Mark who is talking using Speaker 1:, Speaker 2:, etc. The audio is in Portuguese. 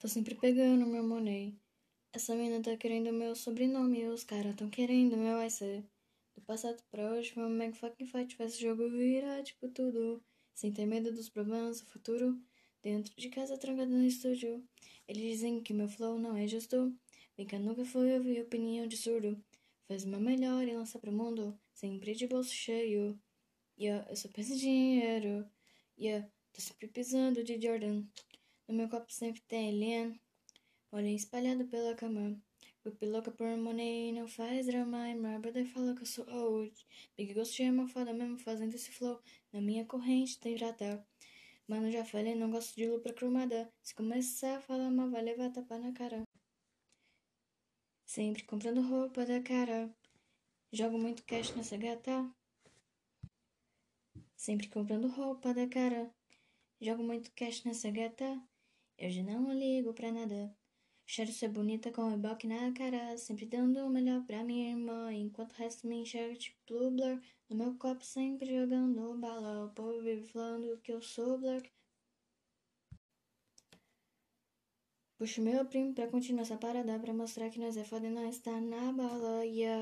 Speaker 1: Tô sempre pegando meu money. Essa mina tá querendo meu sobrenome, os caras tão querendo meu IC. Do passado pra hoje, vamos make fucking fight, faz esse jogo virar tipo tudo. Sem ter medo dos problemas do futuro. Dentro de casa, trancado no estúdio. Eles dizem que meu flow não é justo. Bem que nunca foi ouvir opinião de surdo. Faz meu melhor e lança pro mundo. Sempre de bolso cheio. Yeah, eu só penso em dinheiro. Yeah, tô sempre pisando de Jordan. No meu copo sempre tem alien. Olhem espalhado pela cama. Pupi louca por money, não faz drama. E my brother fala que eu sou old. Big Ghost é uma foda mesmo fazendo esse flow. Na minha corrente tem prata. Mano, já falei, não gosto de lupa cromada. Se começar a falar mal, vai levar tapa na cara. Sempre comprando roupa da cara. Jogo muito cash nessa gata. Sempre comprando roupa da cara. Jogo muito cash nessa gata. Eu já não ligo pra nada. Quero ser bonita com o ibope na cara, sempre dando o melhor pra minha irmã, enquanto o resto me enxerga tipo blur. No meu copo sempre jogando bala, o povo vive falando que eu sou blur. Puxo meu primo pra continuar essa parada, pra mostrar que nós é foda e nós tá na bala, yeah.